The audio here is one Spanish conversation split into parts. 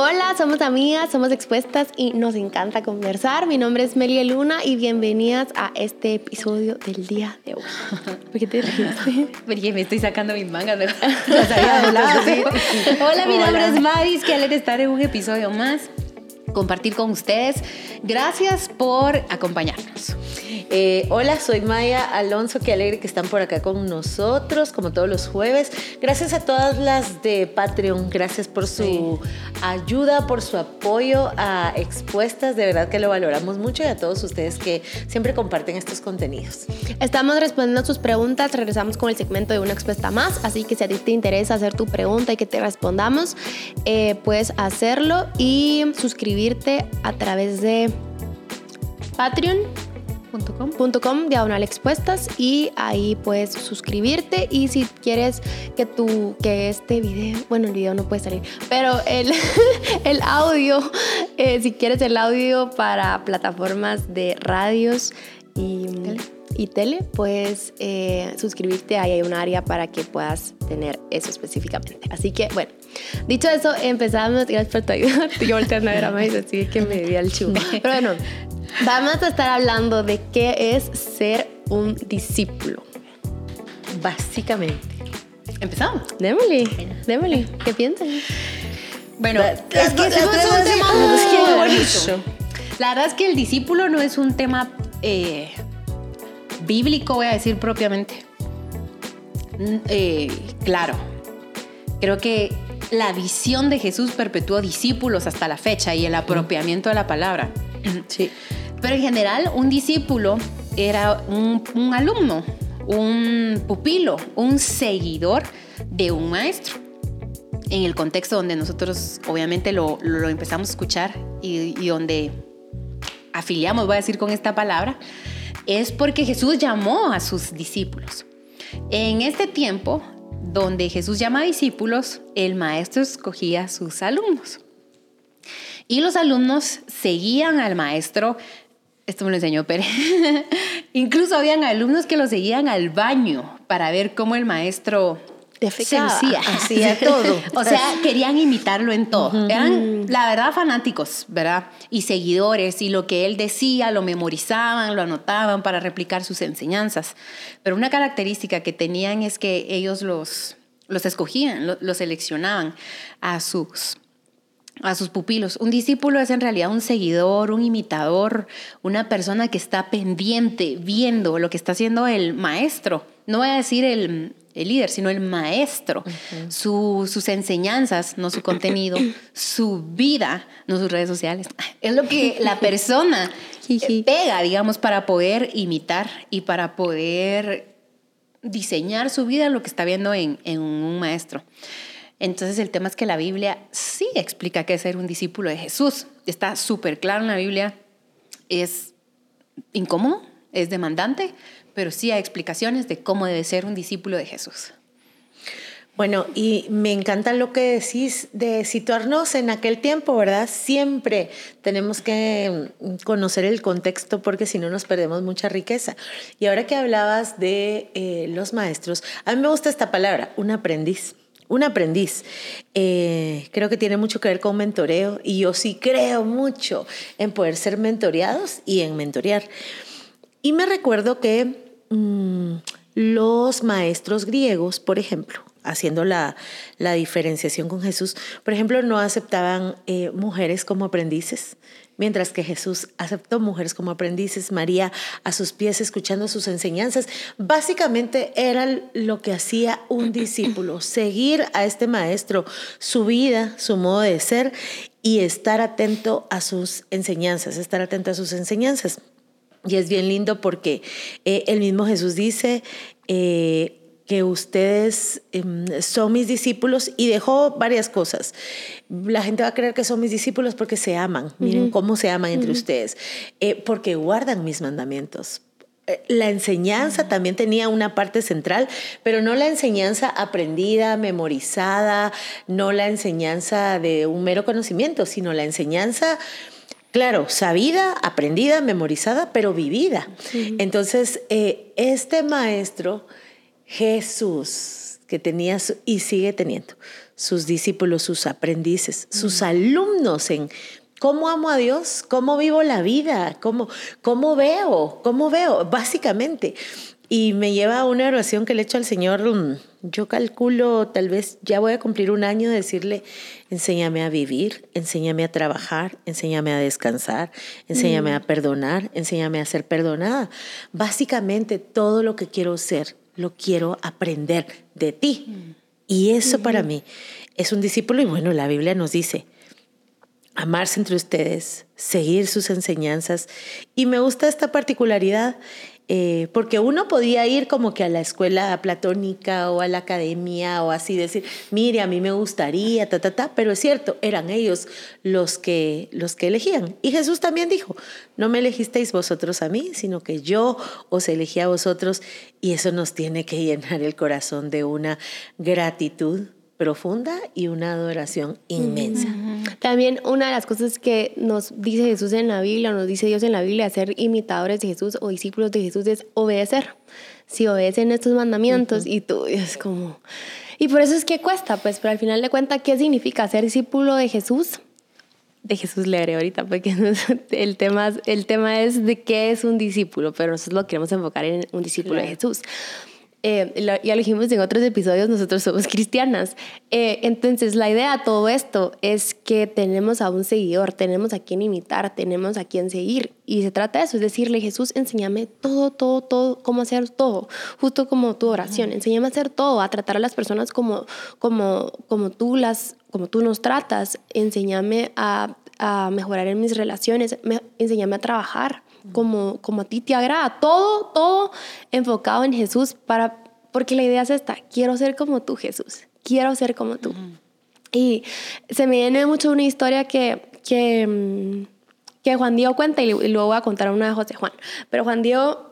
Hola, somos amigas, somos expuestas y nos encanta conversar. Mi nombre es Melia Luna y bienvenidas a este episodio del día de hoy. ¿Por qué te ríes? Porque me estoy sacando mis mangas de Hola, mi nombre es Maris, que alegre estar en un episodio más compartir con ustedes. Gracias por acompañarnos. Eh, hola, soy Maya Alonso, qué alegre que están por acá con nosotros, como todos los jueves. Gracias a todas las de Patreon, gracias por su ayuda, por su apoyo a Expuestas, de verdad que lo valoramos mucho y a todos ustedes que siempre comparten estos contenidos. Estamos respondiendo sus preguntas, regresamos con el segmento de una expuesta más, así que si a ti te interesa hacer tu pregunta y que te respondamos, eh, puedes hacerlo y suscribirte a través de Patreon .com. diagonal expuestas y ahí puedes suscribirte y si quieres que tu que este video bueno el video no puede salir pero el, el audio eh, si quieres el audio para plataformas de radios y tele, y tele puedes eh, suscribirte ahí hay un área para que puedas tener eso específicamente así que bueno dicho eso empezamos gracias por tu ayuda yo volteando a ver a Maíz así que me di al chulo pero bueno Vamos a estar hablando de qué es ser un discípulo. Básicamente. ¿Empezamos? Démosle, démosle. ¿Qué piensan? Bueno, es que es un tema muy bonito. La verdad es que el discípulo no es un tema eh, bíblico, voy a decir propiamente. Mm, eh, claro, creo que la visión de Jesús perpetuó discípulos hasta la fecha y el apropiamiento de la palabra. Sí. Pero en general, un discípulo era un, alumno, un pupilo, un seguidor de un maestro. En el contexto donde nosotros obviamente lo, empezamos a escuchar y, y donde afiliamos, voy a decir con esta palabra, es porque Jesús llamó a sus discípulos. En este tiempo, donde Jesús llama discípulos, el maestro escogía sus alumnos. Y los alumnos seguían al maestro esto me lo enseñó Pérez. Incluso habían alumnos que lo seguían al baño para ver cómo el maestro se hacía todo. o sea, querían imitarlo en todo. Eran, la verdad, fanáticos, ¿verdad? Y seguidores, y lo que él decía lo memorizaban, lo anotaban para replicar sus enseñanzas. Pero una característica que tenían es que ellos los, los escogían, los seleccionaban a sus a sus pupilos. Un discípulo es en realidad un seguidor, un imitador, una persona que está pendiente, viendo lo que está haciendo el maestro. No voy a decir el, líder, sino el maestro. sus enseñanzas, no su contenido, su vida, no sus redes sociales. Es lo que la persona pega, digamos, para poder imitar y para poder diseñar su vida lo que está viendo en, en un maestro. Entonces el tema es que la Biblia sí explica qué es ser un discípulo de Jesús. Está súper claro en la Biblia. Es incómodo, es demandante, pero sí hay explicaciones de cómo debe ser un discípulo de Jesús. Bueno, y me encanta lo que decís de situarnos en aquel tiempo, ¿verdad? Siempre tenemos que conocer el contexto porque si no nos perdemos mucha riqueza. Y ahora que hablabas de eh, los maestros, a mí me gusta esta palabra, un aprendiz un aprendiz. Eh, creo que tiene mucho que ver con mentoreo y yo sí creo mucho en poder ser mentoreados y en mentorear. Y me recuerdo que mm, los maestros griegos, por ejemplo, haciendo la, la, diferenciación con Jesús, por ejemplo, no aceptaban eh, mujeres como aprendices, mientras que Jesús aceptó mujeres como aprendices, María a sus pies escuchando sus enseñanzas. Básicamente era lo que hacía un discípulo, seguir a este maestro, su vida, su modo de ser y estar atento a sus enseñanzas, estar atento a sus enseñanzas. Y es bien lindo porque eh, el mismo Jesús dice, eh, que ustedes em, son mis discípulos y dejó varias cosas. La gente va a creer que son mis discípulos porque se aman. Miren cómo se aman entre ustedes. Eh, porque guardan mis mandamientos. La enseñanza también tenía una parte central, pero no la enseñanza aprendida, memorizada, no la enseñanza de un mero conocimiento, sino la enseñanza Claro, sabida, aprendida, memorizada, pero vivida. Entonces, eh, este maestro Jesús, que tenía y sigue teniendo sus discípulos, sus aprendices, sus alumnos en cómo amo a Dios, cómo vivo la vida, cómo, cómo veo, cómo veo, básicamente. Y me lleva a una oración que le he hecho al Señor, mm, yo calculo, tal vez ya voy a cumplir un año de decirle, enséñame a vivir, enséñame a trabajar, enséñame a descansar, enséñame a mm. perdonar, enséñame a ser perdonada. Básicamente todo lo que quiero ser, lo quiero aprender de ti. Mm. Y eso para mí es un discípulo y bueno, la Biblia nos dice, amarse entre ustedes, seguir sus enseñanzas. Y me gusta esta particularidad eh, porque uno podía ir como que a la escuela platónica o a la academia o así decir, mire, a mí me gustaría, ta, ta, ta, pero es cierto, eran ellos los que, los que elegían. Y Jesús también dijo, no me elegisteis vosotros a mí, sino que yo os elegí a vosotros y eso nos tiene que llenar el corazón de una gratitud profunda y una adoración inmensa. También una de las cosas que nos dice Jesús en la Biblia, nos dice Dios en la Biblia, ser imitadores de Jesús o discípulos de Jesús es obedecer. Si obedecen estos mandamientos y tú es como... Y por eso es que cuesta, pues, pero al final de cuentas, ¿qué significa ser discípulo de Jesús? De Jesús leeré ahorita, porque el tema, el tema es de qué es un discípulo, pero nosotros lo queremos enfocar en un discípulo de Jesús. Eh, ya lo dijimos en otros episodios, nosotros somos cristianas. Eh, entonces, la idea de todo esto es que tenemos a un seguidor, tenemos a quien imitar, tenemos a quien seguir. Y se trata de eso, es decirle, Jesús, enséñame todo, todo, todo, cómo hacer todo, justo como tu oración. Enséñame a hacer todo, a tratar a las personas como, como, como, tú, las, como tú nos tratas. Enséñame a, a mejorar en mis relaciones, enséñame a trabajar como, como a ti te agrada. Todo, todo enfocado en Jesús para, porque la idea es esta, quiero ser como tú, Jesús. Quiero ser como tú. Y se me viene mucho una historia que, que, mm, que Juan Diego cuenta y luego voy a contar una de José Juan. Pero Juan Diego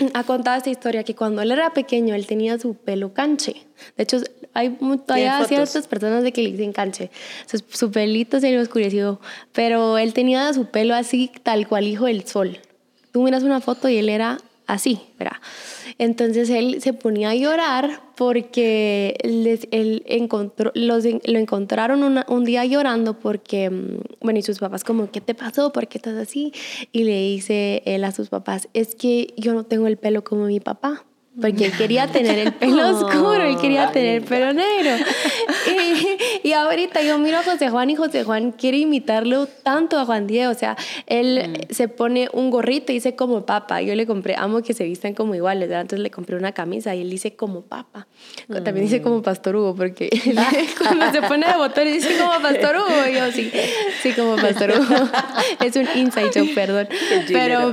ha contado esta historia que cuando él era pequeño él tenía su pelo canche. De hecho, hay todavía ciertas personas de que le dicen canche. Su, pelito se le oscureció, pero él tenía su pelo así, tal cual hijo del sol. Tú miras una foto y él era así, ¿verdad? Entonces él se ponía a llorar porque él encontró, los, lo encontraron un día llorando porque, mm, bueno, y sus papás como, ¿qué te pasó? ¿Por qué estás así? Y le dice él a sus papás, es que yo no tengo el pelo como mi papá porque él quería tener el pelo oscuro, él quería tener el pelo negro. Y, y, ahorita yo miro a José Juan y José Juan quiere imitarlo tanto a Juan Diego, o sea, él mm. se pone un gorrito y dice como papa, yo le compré, amo que se vistan como iguales, entonces le compré una camisa y él dice como papa, también dice como Pastor Hugo, porque cuando se pone de botón dice como Pastor Hugo, y yo sí, sí como Pastor Hugo, es un inside joke, perdón, pero...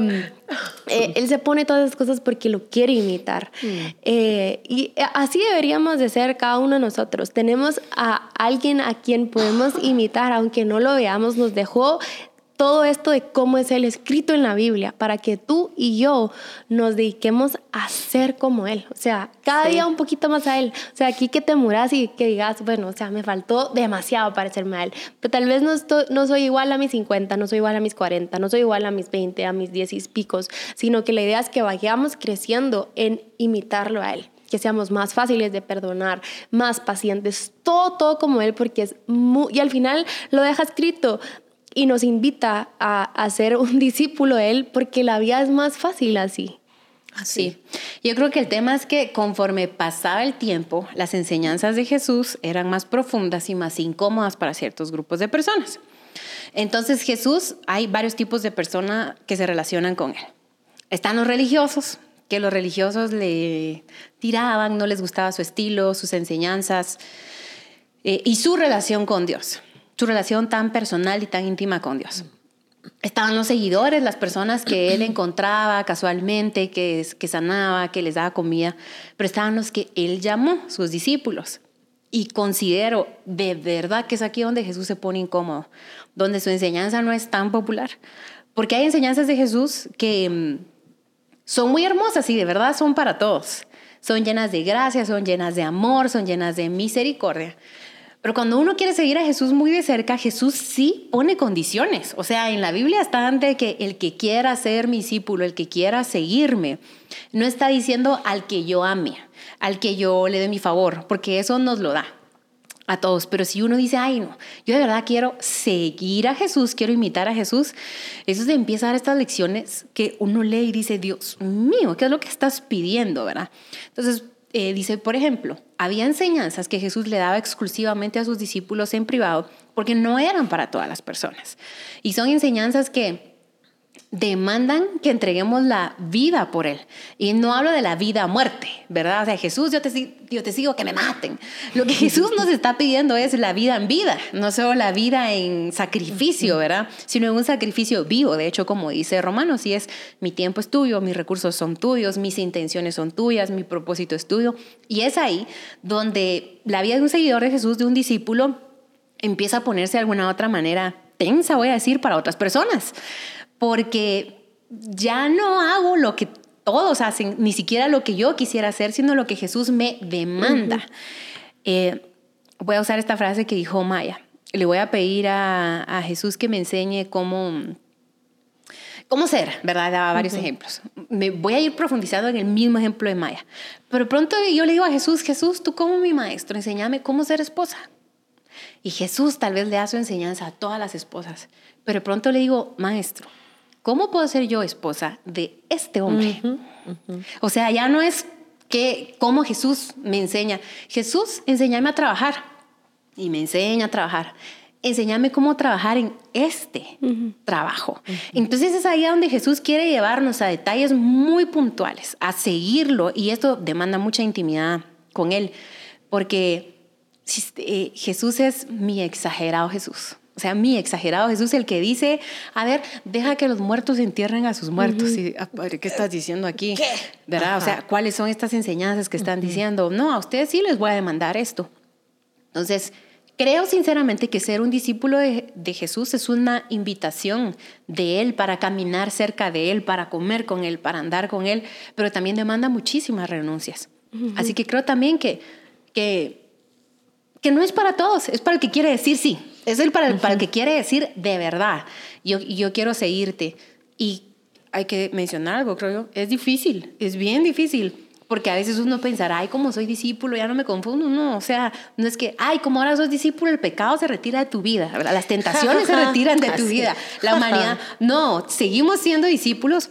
Eh, él se pone todas esas cosas porque lo quiere imitar. Mm. Eh, y así deberíamos de ser cada uno de nosotros. Tenemos a alguien a quien podemos imitar, aunque no lo veamos, nos dejó todo esto de cómo es Él escrito en la Biblia, para que tú y yo nos dediquemos a ser como Él. O sea, cada día un poquito más a Él. O sea, aquí que te muras y que digas, bueno, o sea, me faltó demasiado parecerme a Él. Pero tal vez no, no soy igual a mis 50, no soy igual a mis 40, no soy igual a mis 20, a mis 10 y picos, sino que la idea es que vayamos creciendo en imitarlo a Él que seamos más fáciles de perdonar, más pacientes, todo, todo como Él, porque es muy, y al final lo deja escrito, y nos invita a, ser un discípulo de Él porque la vida es más fácil así. Sí, yo creo que el tema es que conforme pasaba el tiempo, las enseñanzas de Jesús eran más profundas y más incómodas para ciertos grupos de personas. Entonces Jesús, hay varios tipos de personas que se relacionan con Él. Están los religiosos, que los religiosos le tiraban, no les gustaba su estilo, sus enseñanzas eh, y su relación con Dios su relación tan personal y tan íntima con Dios. Estaban los seguidores, las personas que él encontraba casualmente, que, que sanaba, que les daba comida, pero estaban los que él llamó sus discípulos. Y considero de verdad que es aquí donde Jesús se pone incómodo, donde su enseñanza no es tan popular, porque hay enseñanzas de Jesús que mm, son muy hermosas y de verdad son para todos. Son llenas de gracia, son llenas de amor, son llenas de misericordia Pero cuando uno quiere seguir a Jesús muy de cerca, Jesús sí pone condiciones. O sea, en la Biblia está antes que el que quiera ser mi discípulo, el que quiera seguirme, no está diciendo al que yo ame, al que yo le dé mi favor, porque eso nos lo da a todos. Pero si uno dice, ay, no, yo de verdad quiero seguir a Jesús, quiero imitar a Jesús, eso se empieza a dar estas lecciones que uno lee y dice, Dios mío, ¿qué es lo que estás pidiendo, verdad? Entonces, eh, dice, por ejemplo, había enseñanzas que Jesús le daba exclusivamente a sus discípulos en privado porque no eran para todas las personas. Y son enseñanzas que demandan que entreguemos la vida por Él. Y no hablo de la vida a muerte, ¿verdad? O sea, Jesús, yo te, yo te sigo, que me maten. Lo que Jesús nos está pidiendo es la vida en vida, no solo la vida en sacrificio, ¿verdad? Sino en un sacrificio vivo. De hecho, como dice Romanos, si es mi tiempo es tuyo, mis recursos son tuyos, mis intenciones son tuyas, mi propósito es tuyo. Y es ahí donde la vida de un seguidor de Jesús, de un discípulo, empieza a ponerse de alguna otra manera tensa, voy a decir, para otras personas porque ya no hago lo que todos hacen, ni siquiera lo que yo quisiera hacer, sino lo que Jesús me demanda. Eh, voy a usar esta frase que dijo Maya. Le voy a pedir a, Jesús que me enseñe cómo, cómo ser, ¿verdad? Daba varios ejemplos. Me voy a ir profundizando en el mismo ejemplo de Maya. Pero pronto yo le digo a Jesús, Jesús, tú como mi maestro, enséñame cómo ser esposa. Y Jesús tal vez le da su enseñanza a todas las esposas. Pero pronto le digo, maestro, ¿cómo puedo ser yo esposa de este hombre? O sea, ya no es que cómo Jesús me enseña. Jesús, enséñame a trabajar y me enseña a trabajar. Enséñame cómo trabajar en este trabajo. Entonces es ahí donde Jesús quiere llevarnos a detalles muy puntuales, a seguirlo y esto demanda mucha intimidad con Él, porque eh, Jesús es mi exagerado Jesús. O sea, mi exagerado Jesús, el que dice, a ver, deja que los muertos entierren a sus muertos. y, ah, ¿Qué estás diciendo aquí? ¿Qué? ¿Verdad? O sea, ¿cuáles son estas enseñanzas que están diciendo? No, a ustedes sí les voy a demandar esto. Entonces, creo sinceramente que ser un discípulo de, Jesús es una invitación de Él para caminar cerca de Él, para comer con Él, para andar con Él, pero también demanda muchísimas renuncias. Así que creo también que, que, que no es para todos, es para el que quiere decir sí. Es el para, el, para el que quiere decir de verdad, yo, yo quiero seguirte. Y hay que mencionar algo, creo yo, es difícil, es bien difícil. Porque a veces uno pensará, ay, como soy discípulo, ya no me confundo. No, o sea, no es que, ay, como ahora soy discípulo, el pecado se retira de tu vida, las tentaciones se retiran de tu vida, la humanidad. No, seguimos siendo discípulos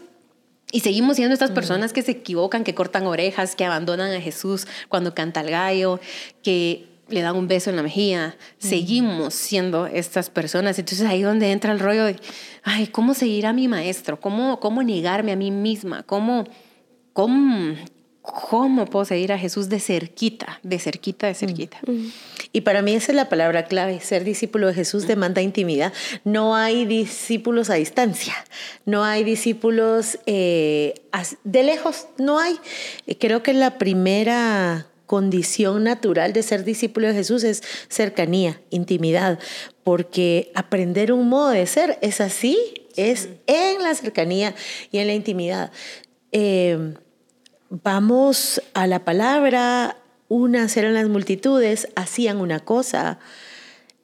y seguimos siendo estas personas que se equivocan, que cortan orejas, que abandonan a Jesús cuando canta el gallo, que le dan un beso en la mejilla, seguimos siendo estas personas. Entonces ahí donde entra el rollo de, ay, ¿cómo seguir a mi maestro? ¿Cómo, cómo negarme a mí misma? ¿Cómo, cómo, cómo puedo seguir a Jesús de cerquita, de cerquita, de cerquita? Y para mí esa es la palabra clave. Ser discípulo de Jesús demanda intimidad. No hay discípulos a distancia, no hay discípulos eh, de lejos, no hay. Creo que la primera condición natural de ser discípulo de Jesús es cercanía, intimidad, porque aprender un modo de ser es así, es en la cercanía y en la intimidad. Em, vamos a la palabra, unas eran las multitudes, hacían una cosa,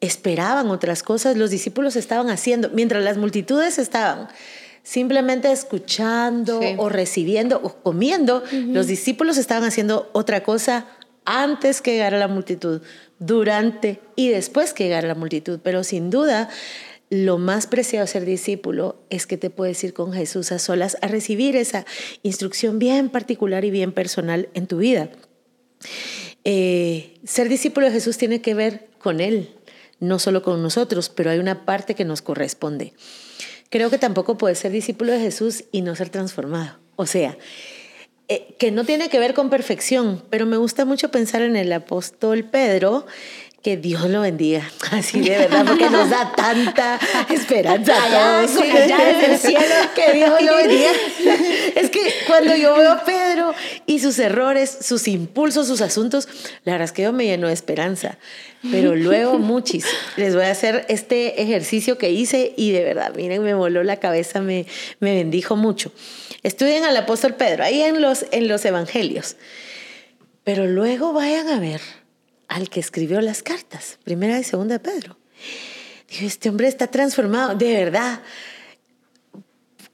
esperaban otras cosas, los discípulos estaban haciendo, mientras las multitudes estaban simplemente escuchando o recibiendo o comiendo, los discípulos estaban haciendo otra cosa antes que llegara la multitud, durante y después que llegara la multitud. Pero sin duda, lo más preciado ser discípulo es que te puedes ir con Jesús a solas a recibir esa instrucción bien particular y bien personal en tu vida. Eh, ser discípulo de Jesús tiene que ver con Él, no solo con nosotros, pero hay una parte que nos corresponde. Creo que tampoco puedes ser discípulo de Jesús y no ser transformado. O sea, eh, que no tiene que ver con perfección, pero me gusta mucho pensar en el apóstol Pedro, que Dios lo bendiga, así de verdad, porque nos da tanta esperanza a todos. el cielo, que Dios lo bendiga. Es que cuando yo veo a Pedro y sus errores, sus impulsos, sus asuntos, la verdad es que yo me lleno de esperanza. Pero luego, muchis, les voy a hacer este ejercicio que hice y de verdad, miren, me voló la cabeza, me, me bendijo mucho. Estudien al apóstol Pedro, ahí en los, en los evangelios. Pero luego vayan a ver al que escribió las cartas, primera y segunda de Pedro. Dijo, este hombre está transformado, de verdad.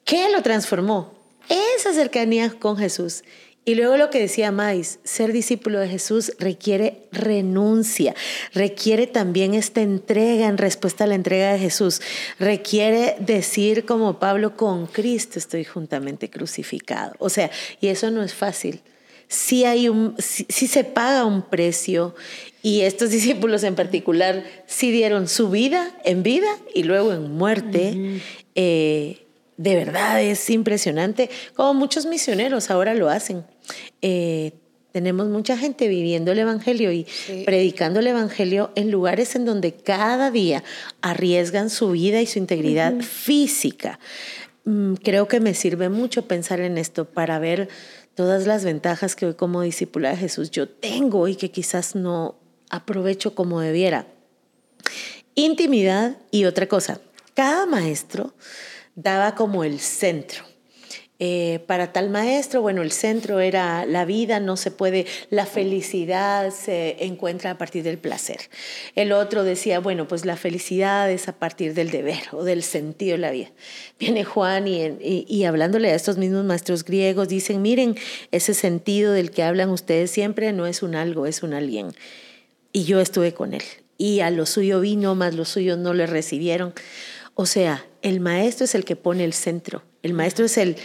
¿Qué lo transformó? Esa cercanía con Jesús. Y luego lo que decía Mais, ser discípulo de Jesús requiere renuncia, requiere también esta entrega en respuesta a la entrega de Jesús, requiere decir como Pablo, con Cristo estoy juntamente crucificado. O sea, y eso no es fácil. Sí, hay un, sí, se paga un precio y estos discípulos en particular sí dieron su vida en vida y luego en muerte de verdad es impresionante, como muchos misioneros ahora lo hacen. Eh, tenemos mucha gente viviendo el Evangelio y predicando el Evangelio en lugares en donde cada día arriesgan su vida y su integridad física. Mm, creo que me sirve mucho pensar en esto para ver todas las ventajas que hoy como discípula de Jesús yo tengo y que quizás no aprovecho como debiera. Intimidad y otra cosa. Cada maestro daba como el centro. Eh, para tal maestro, bueno, el centro era la vida, no se puede, la felicidad se encuentra a partir del placer. El otro decía, bueno, pues la felicidad es a partir del deber o del sentido de la vida. Viene Juan y, y hablándole a estos mismos maestros griegos, dicen, miren, ese sentido del que hablan ustedes siempre no es un algo, es un alguien. Y yo estuve con él. Y a lo suyo vino, más los suyos no le recibieron. O sea, el maestro es el que pone el centro. El maestro es el,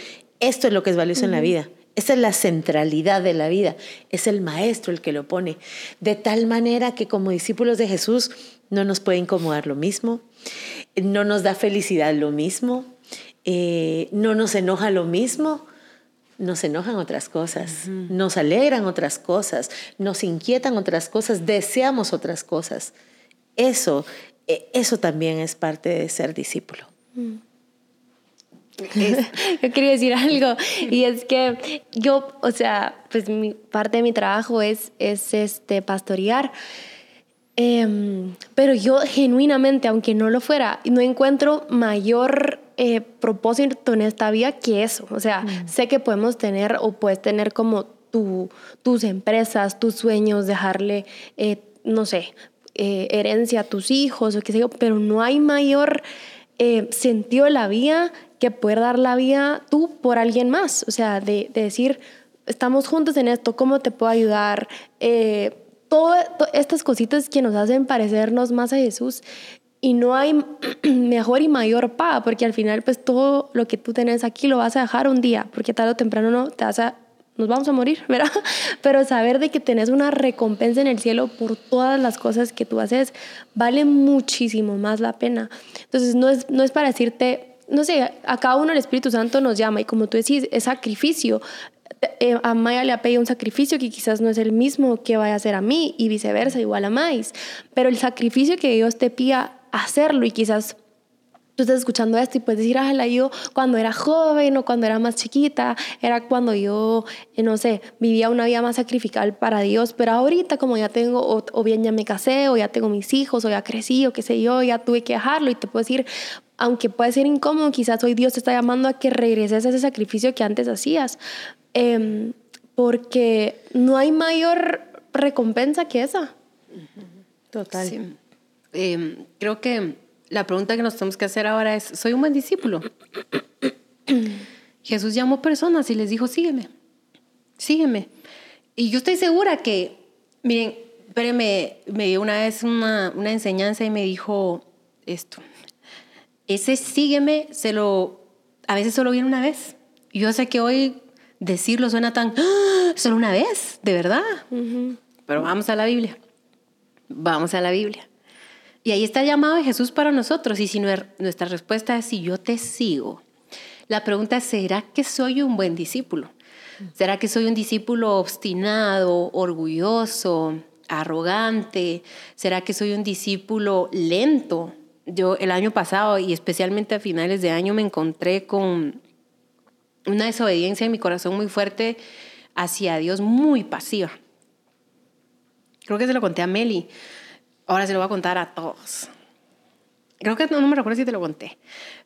esto es lo que es valioso en la vida. Esta es la centralidad de la vida. Es el maestro el que lo pone. De tal manera que como discípulos de Jesús no nos puede incomodar lo mismo, no nos da felicidad lo mismo, eh, no nos enoja lo mismo. Nos enojan otras cosas, nos alegran otras cosas, nos inquietan otras cosas, deseamos otras cosas. Eso e, eso también es parte de ser discípulo. Yo quería decir algo y es que yo, o sea, pues mi, parte de mi trabajo es, es este, pastorear, em, pero yo genuinamente, aunque no lo fuera, no encuentro mayor eh, propósito en esta vida que eso. O sea, mm. sé que podemos tener o puedes tener como tu, tus empresas, tus sueños, dejarle, eh, no sé, eh, herencia a tus hijos o qué sé yo, pero no hay mayor eh, la vida que poder dar la vida tú por alguien más. O sea, de, decir, estamos juntos en esto, ¿cómo te puedo ayudar? Eh, todas estas cositas que nos hacen parecernos más a Jesús. Y no hay mejor y mayor pa, porque al final pues todo lo que tú tenés aquí lo vas a dejar un día, porque tarde o temprano no te vas a nos vamos a morir, ¿verdad? Pero saber de que tenés una recompensa en el cielo por todas las cosas que tú haces vale muchísimo más la pena. Entonces, no es, no es para decirte, no sé, a cada uno el Espíritu Santo nos llama y como tú decís, es sacrificio. Eh, a Maya le ha pedido un sacrificio que quizás no es el mismo que vaya a hacer a mí y viceversa, igual a Mais. Pero el sacrificio que Dios te pida hacerlo y quizás tú estás escuchando esto y puedes decir, ah, yo cuando era joven o cuando era más chiquita, era cuando yo, eh, no sé, vivía una vida más sacrificial para Dios, pero ahorita como ya tengo, o, bien ya me casé, o ya tengo mis hijos, o ya crecí, o qué sé yo, ya tuve que dejarlo y te puedo decir, aunque puede ser incómodo, quizás hoy Dios te está llamando a que regreses a ese sacrificio que antes hacías, em, porque no hay mayor recompensa que esa. Total. Em, creo que la pregunta que nos tenemos que hacer ahora es, ¿soy un buen discípulo? Jesús llamó personas y les dijo, sígueme, sígueme. Y yo estoy segura que, miren, espérenme, me dio una vez una, una enseñanza y me dijo esto. Ese sígueme, se lo, a veces solo viene una vez. Yo sé que hoy decirlo suena tan, ¡Ah! solo una vez, de verdad. Pero vamos a la Biblia. Vamos a la Biblia. Y ahí está el llamado de Jesús para nosotros. Y si nuestra respuesta es si yo te sigo, la pregunta es, ¿será que soy un buen discípulo? ¿Será que soy un discípulo obstinado, orgulloso, arrogante? ¿Será que soy un discípulo lento? Yo el año pasado y especialmente a finales de año me encontré con una desobediencia en mi corazón muy fuerte hacia Dios, muy pasiva. Creo que se lo conté a Meli. Ahora se lo voy a contar a todos. Creo que no, me recuerdo si te lo conté,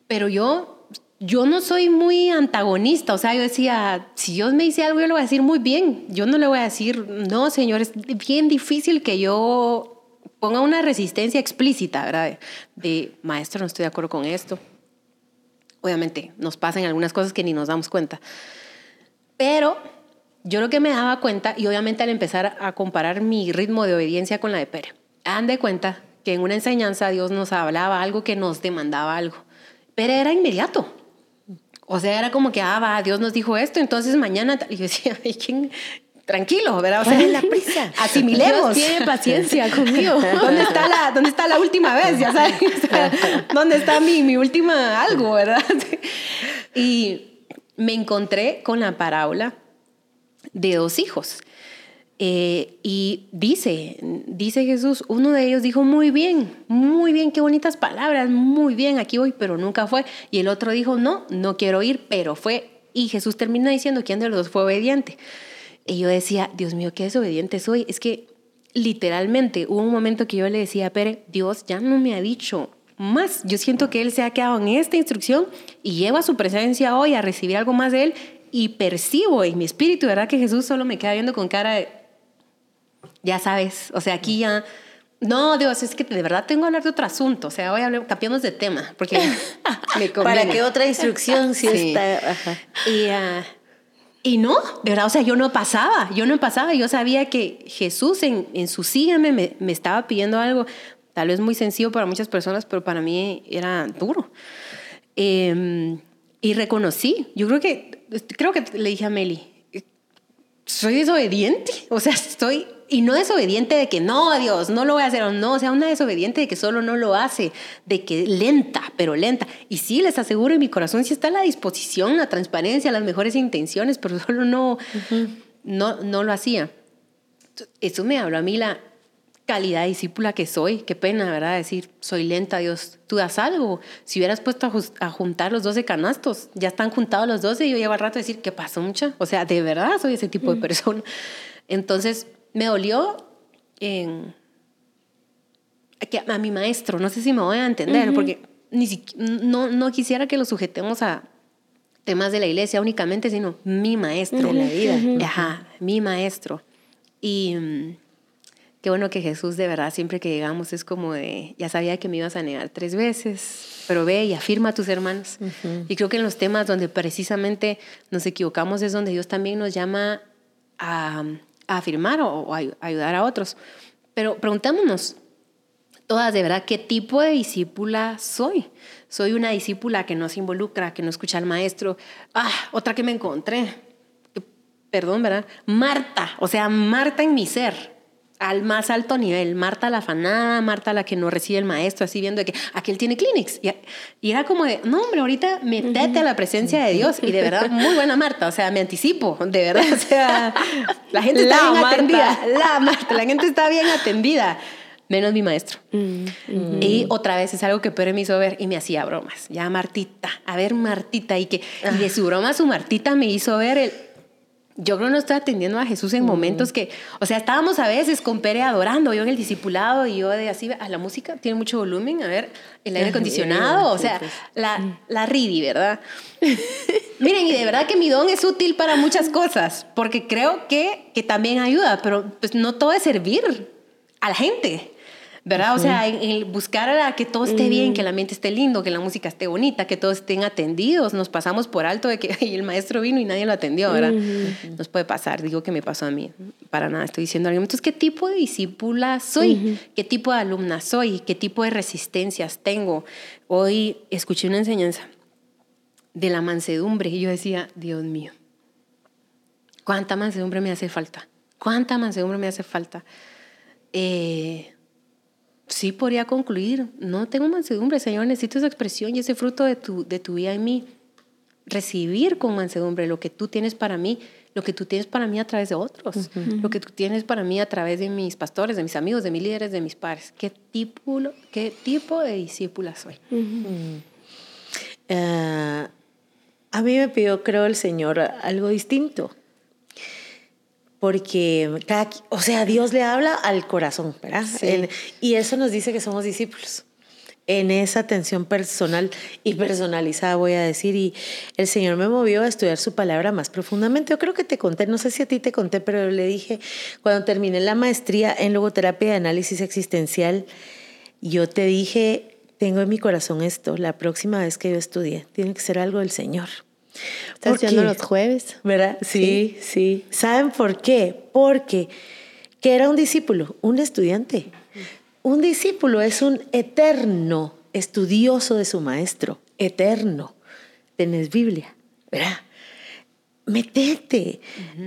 pero yo yo no soy muy antagonista, o sea, yo decía, si Dios me dice algo, yo lo voy a decir muy bien, yo no le voy a decir, no, señor, es bien difícil que yo ponga una resistencia explícita, ¿verdad? De, maestro, no estoy de acuerdo con esto. Obviamente, nos pasan algunas cosas que ni nos damos cuenta. Pero yo lo que me daba cuenta, y obviamente al empezar a comparar mi ritmo de obediencia con la de Pere, dan de cuenta que en una enseñanza Dios nos hablaba algo que nos demandaba algo. Pere era inmediato. O sea, era como que, ah, va, Dios nos dijo esto, entonces mañana. Y yo decía, ¿quién? Tranquilo, ¿verdad? O sea, la prisa. Asimilemos. Dios tiene paciencia conmigo. ¿Dónde está la, dónde está la última vez? Ya sabes. ¿Dónde está mi, mi última algo, verdad? Y me encontré con la parábola de dos hijos. Eh, y dice, dice Jesús, uno de ellos dijo, muy bien, muy bien, qué bonitas palabras, muy bien, aquí voy, pero nunca fue. Y el otro dijo, no, no quiero ir, pero fue. Y Jesús termina diciendo, ¿quién de los dos fue obediente? Y yo decía, Dios mío, qué desobediente soy. Es que literalmente hubo un momento que yo le decía a Pere, Dios ya no me ha dicho más. Yo siento que Él se ha quedado en esta instrucción y lleva su presencia hoy a recibir algo más de Él y percibo en mi espíritu, ¿verdad? Que Jesús solo me queda viendo con cara de, ya sabes, o sea, aquí ya... No, Dios, es que de verdad tengo que hablar de otro asunto. O sea, voy a hablar, cambiamos de tema, porque me ¿Para qué otra instrucción si está...? Y, uh, y no, de verdad, o sea, yo no pasaba, yo no pasaba. Yo sabía que Jesús en, en su sígueme me, me estaba pidiendo algo, tal vez muy sencillo para muchas personas, pero para mí era duro. Eh, y reconocí, yo creo que, creo que le dije a Meli, soy desobediente, o sea, estoy, y no desobediente de que no, Dios, no lo voy a hacer, o no, o sea, una desobediente de que solo no lo hace, de que lenta, pero lenta. Y sí, les aseguro, en mi corazón sí está la disposición, la transparencia, las mejores intenciones, pero solo no, no, no lo hacía. Eso me habló a mí la calidad de discípula que soy. Qué pena, ¿verdad? Decir, soy lenta, Dios, tú das algo. Si hubieras puesto a, juntar los 12 canastos, ya están juntados los 12 y yo llevo al rato a decir, ¿qué pasó, mucha? O sea, de verdad soy ese tipo de persona. Entonces, me dolió en, que a mi maestro, no sé si me voy a entender, porque ni no, no quisiera que lo sujetemos a temas de la iglesia únicamente, sino mi maestro. De la vida. Ajá, mi maestro. Y mm, Qué bueno que Jesús de verdad siempre que llegamos es como de, ya sabía que me ibas a negar tres veces, pero ve y afirma a tus hermanos. Y creo que en los temas donde precisamente nos equivocamos es donde Dios también nos llama a, afirmar o, ayudar a otros. Pero preguntémonos todas de verdad qué tipo de discípula soy. Soy una discípula que no se involucra, que no escucha al maestro. Ah, otra que me encontré. Perdón, ¿verdad? Marta, o sea, Marta en mi ser al más alto nivel. Marta la afanada, Marta la que no recibe el maestro, así viendo que aquel tiene clinics. Y, era como de, no, hombre, ahorita metete a la presencia de Dios. Y de verdad, muy buena Marta, o sea, me anticipo, de verdad. O sea, la gente está bien atendida. La Marta, la gente está bien atendida. Menos mi maestro. Mm, y otra vez es algo que Pere me hizo ver y me hacía bromas. Ya Martita, a ver Martita. Y, que, y de su broma su Martita me hizo ver el, yo creo que no estoy atendiendo a Jesús en momentos que, o sea, estábamos a veces con Pere adorando, yo en el discipulado y yo de así, a la música tiene mucho volumen, a ver, el aire acondicionado, o sea, la, la RIDI, ¿verdad? Miren, y de verdad que mi don es útil para muchas cosas, porque creo que, que también ayuda, pero pues no todo es servir a la gente. ¿Verdad? O sea, en, buscar a que todo esté bien, que la mente esté lindo, que la música esté bonita, que todos estén atendidos. Nos pasamos por alto de que el maestro vino y nadie lo atendió, ¿verdad? Nos puede pasar, digo que me pasó a mí, para nada estoy diciendo algo. Entonces, ¿qué tipo de discípula soy? ¿Qué tipo de alumna soy? ¿Qué tipo de resistencias tengo? Hoy escuché una enseñanza de la mansedumbre y yo decía, Dios mío, ¿cuánta mansedumbre me hace falta? ¿Cuánta mansedumbre me hace falta? Eh, sí podría concluir, no tengo mansedumbre, Señor, necesito esa expresión y ese fruto de tu, de tu vida en mí. Recibir con mansedumbre lo que tú tienes para mí, lo que tú tienes para mí a través de otros, lo que tú tienes para mí a través de mis pastores, de mis amigos, de mis líderes, de mis padres. ¿Qué tipo, qué tipo de discípula soy? Eh, a mí me pidió, creo, el Señor algo distinto porque cada, o sea, Dios le habla al corazón, ¿verdad? y eso nos dice que somos discípulos. en esa atención personal y personalizada, voy a decir, y el Señor me movió a estudiar su palabra más profundamente. Yo creo que te conté, no sé si a ti te conté, pero le dije, cuando terminé la maestría en logoterapia de análisis existencial, yo te dije, tengo en mi corazón esto, la próxima vez que yo estudie, tiene que ser algo del Señor. Estás estudiando los jueves. ¿Verdad? Sí, sí, sí. ¿Saben por qué? Porque que era un discípulo, un estudiante. Un discípulo es un eterno estudioso de su maestro, eterno. Tenés Biblia, ¿verdad? Metete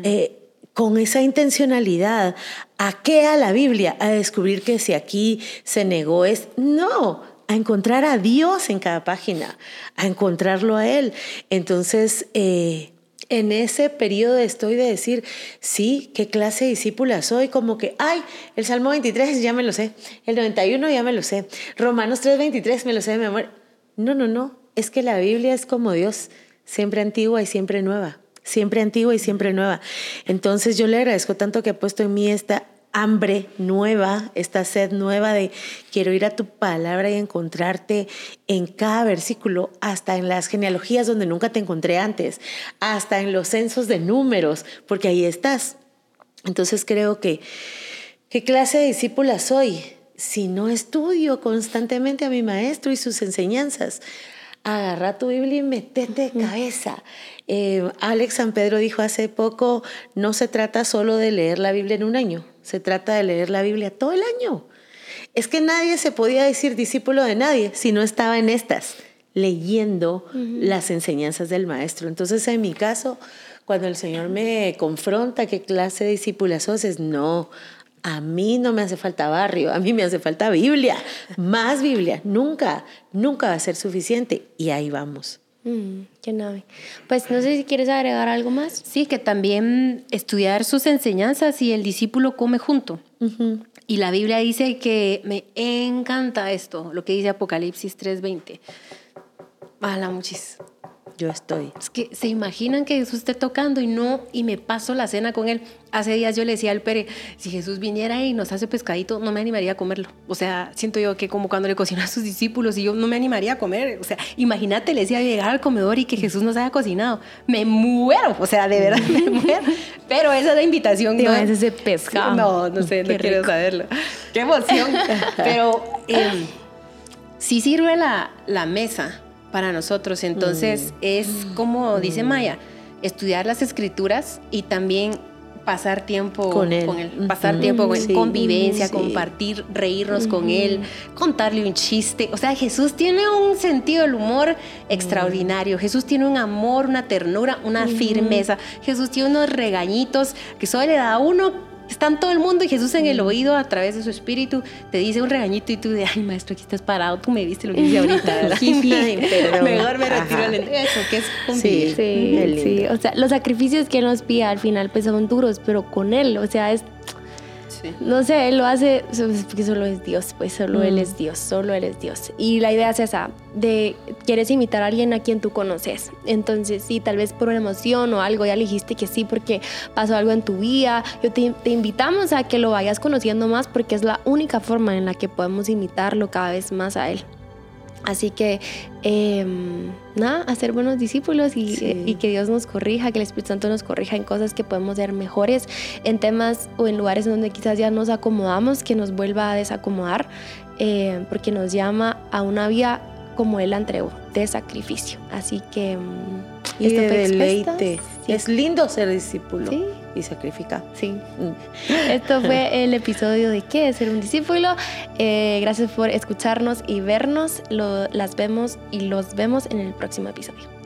eh, con esa intencionalidad. ¿A qué a la Biblia? A descubrir que si aquí se negó es... No, a encontrar a Dios en cada página, a encontrarlo a Él. Entonces, eh, en ese periodo estoy de decir, sí, qué clase de discípula soy, como que, ay, el Salmo 23 ya me lo sé, el 91 ya me lo sé, Romanos 3:23 me lo sé de memoria. No, no, no, es que la Biblia es como Dios, siempre antigua y siempre nueva, siempre antigua y siempre nueva. Entonces yo le agradezco tanto que ha puesto en mí esta hambre nueva, esta sed nueva de quiero ir a tu palabra y encontrarte en cada versículo, hasta en las genealogías donde nunca te encontré antes, hasta en los censos de números, porque ahí estás. Entonces creo que, ¿qué clase de discípula soy? Si no estudio constantemente a mi maestro y sus enseñanzas, agarra tu Biblia y metete de cabeza. Eh, Alex San Pedro dijo hace poco, no se trata solo de leer la Biblia en un año, se trata de leer la Biblia todo el año. Es que nadie se podía decir discípulo de nadie si no estaba en estas, leyendo las enseñanzas del maestro. Entonces, en mi caso, cuando el Señor me confronta qué clase de discípula sos, es no, a mí no me hace falta barrio, a mí me hace falta Biblia, más Biblia, nunca, nunca va a ser suficiente. Y ahí vamos. Mm, qué nave. Pues no sé si quieres agregar algo más. Sí, que también estudiar sus enseñanzas y el discípulo come junto. Y la Biblia dice que me encanta esto, lo que dice Apocalipsis 3:20. Mala muchis yo estoy. Es que se imaginan que Jesús esté tocando y no, y me paso la cena con él. Hace días yo le decía al Pere, si Jesús viniera y nos hace pescadito, no me animaría a comerlo. O sea, siento yo que como cuando le cocina a sus discípulos y yo no me animaría a comer. O sea, imagínate, le decía llegar al comedor y que Jesús nos haya cocinado. Me muero, o sea, de verdad me muero. Pero esa es la invitación. ¿no? es ese pescado. No, no sé, no quiero saberlo. Qué emoción. Pero eh, sí sirve la, la mesa para nosotros. Entonces mm. es como dice mm. Maya, estudiar las escrituras y también pasar tiempo con él, pasar tiempo con convivencia, compartir, reírnos con él, contarle un chiste. O sea, Jesús tiene un sentido del humor extraordinario. Jesús tiene un amor, una ternura, una firmeza. Jesús tiene unos regañitos que solo le da a uno están todo el mundo y Jesús en el oído a través de su espíritu te dice un regañito y tú de, ay maestro, aquí estás parado, tú me viste lo que hice ahorita, ¿verdad? Mejor me retiro al eso, que es Sí, sí, sí, o sea, los sacrificios que él nos pide al final pues son duros, pero con él, o sea, es no sé, él lo hace porque solo es Dios, pues solo él es mm. Dios, solo él es Dios. Y la idea es esa, de quieres imitar a alguien a quien tú conoces. Entonces, sí, tal vez por una emoción o algo, ya le dijiste que sí porque pasó algo en tu vida. Yo te, te invitamos a que lo vayas conociendo más porque es la única forma en la que podemos imitarlo cada vez más a él. Así que, em, nada, hacer buenos discípulos y, que Dios nos corrija, que el Espíritu Santo nos corrija en cosas que podemos ser mejores, en temas o en lugares donde quizás ya nos acomodamos, que nos vuelva a desacomodar, eh, porque nos llama a una vida como Él la entregó, de sacrificio. Así que... Em, y de deleite. Es lindo ser discípulo. Sí y sacrifica. Sí. Esto fue el episodio de ¿Qué es ser un discípulo? Eh, gracias por escucharnos y vernos. Lo, las vemos y los vemos en el próximo episodio.